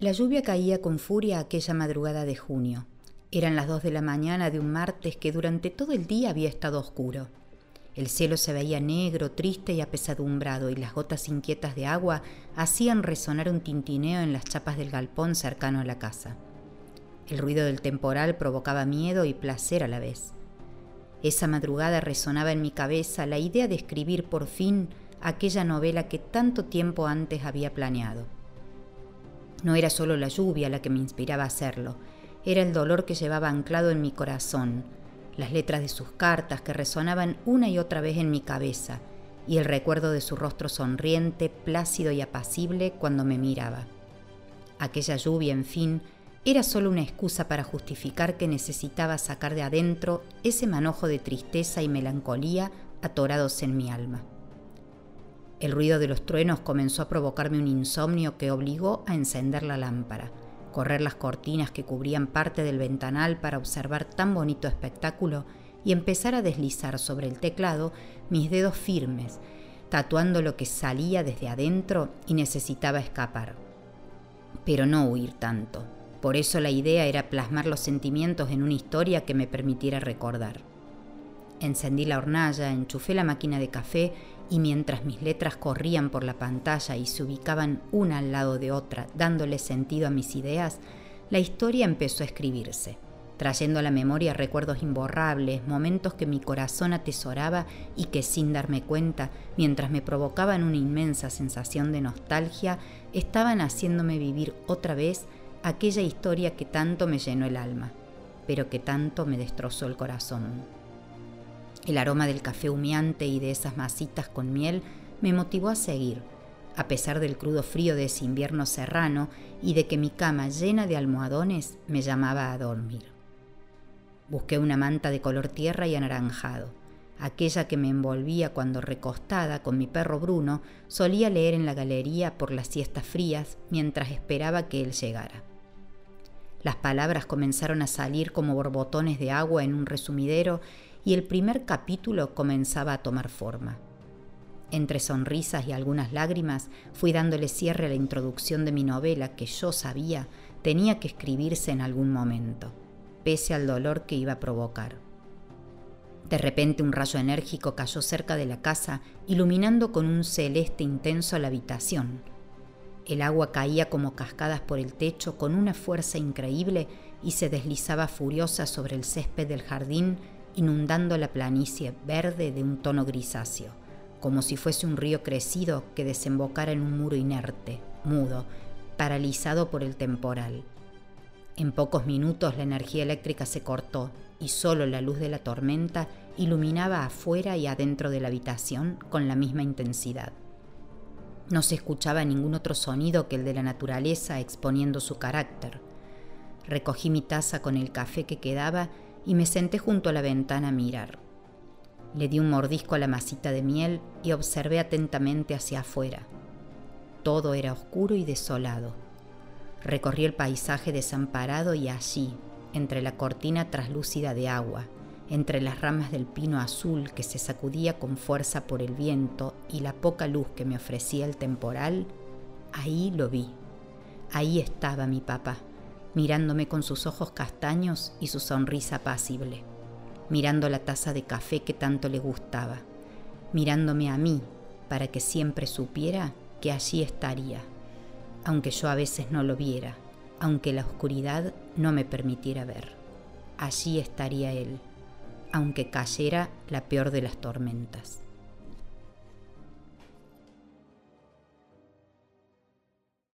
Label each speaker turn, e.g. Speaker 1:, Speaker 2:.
Speaker 1: La lluvia caía con furia aquella madrugada de junio. Eran las dos de la mañana de un martes que durante todo el día había estado oscuro. El cielo se veía negro, triste y apesadumbrado, y las gotas inquietas de agua hacían resonar un tintineo en las chapas del galpón cercano a la casa. El ruido del temporal provocaba miedo y placer a la vez. Esa madrugada resonaba en mi cabeza la idea de escribir por fin aquella novela que tanto tiempo antes había planeado. No era solo la lluvia la que me inspiraba a hacerlo, era el dolor que llevaba anclado en mi corazón, las letras de sus cartas que resonaban una y otra vez en mi cabeza, y el recuerdo de su rostro sonriente, plácido y apacible cuando me miraba. Aquella lluvia, en fin, era solo una excusa para justificar que necesitaba sacar de adentro ese manojo de tristeza y melancolía atorados en mi alma. El ruido de los truenos comenzó a provocarme un insomnio que obligó a encender la lámpara, correr las cortinas que cubrían parte del ventanal para observar tan bonito espectáculo y empezar a deslizar sobre el teclado mis dedos firmes, tatuando lo que salía desde adentro y necesitaba escapar. Pero no huir tanto. Por eso la idea era plasmar los sentimientos en una historia que me permitiera recordar. Encendí la hornalla, enchufé la máquina de café y mientras mis letras corrían por la pantalla y se ubicaban una al lado de otra, dándole sentido a mis ideas, la historia empezó a escribirse, trayendo a la memoria recuerdos imborrables, momentos que mi corazón atesoraba y que sin darme cuenta, mientras me provocaban una inmensa sensación de nostalgia, estaban haciéndome vivir otra vez aquella historia que tanto me llenó el alma, pero que tanto me destrozó el corazón. El aroma del café humeante y de esas masitas con miel me motivó a seguir, a pesar del crudo frío de ese invierno serrano y de que mi cama llena de almohadones me llamaba a dormir. Busqué una manta de color tierra y anaranjado, aquella que me envolvía cuando recostada con mi perro Bruno solía leer en la galería por las siestas frías mientras esperaba que él llegara. Las palabras comenzaron a salir como borbotones de agua en un resumidero y el primer capítulo comenzaba a tomar forma. Entre sonrisas y algunas lágrimas fui dándole cierre a la introducción de mi novela que yo sabía tenía que escribirse en algún momento, pese al dolor que iba a provocar. De repente un rayo enérgico cayó cerca de la casa, iluminando con un celeste intenso la habitación. El agua caía como cascadas por el techo con una fuerza increíble y se deslizaba furiosa sobre el césped del jardín inundando la planicie verde de un tono grisáceo, como si fuese un río crecido que desembocara en un muro inerte, mudo, paralizado por el temporal. En pocos minutos la energía eléctrica se cortó y solo la luz de la tormenta iluminaba afuera y adentro de la habitación con la misma intensidad. No se escuchaba ningún otro sonido que el de la naturaleza exponiendo su carácter. Recogí mi taza con el café que quedaba y me senté junto a la ventana a mirar. Le di un mordisco a la masita de miel y observé atentamente hacia afuera. Todo era oscuro y desolado. Recorrí el paisaje desamparado y allí, entre la cortina traslúcida de agua, entre las ramas del pino azul que se sacudía con fuerza por el viento y la poca luz que me ofrecía el temporal, ahí lo vi. Ahí estaba mi papá mirándome con sus ojos castaños y su sonrisa apacible, mirando la taza de café que tanto le gustaba, mirándome a mí para que siempre supiera que allí estaría, aunque yo a veces no lo viera, aunque la oscuridad no me permitiera ver. Allí estaría él, aunque cayera la peor de las tormentas.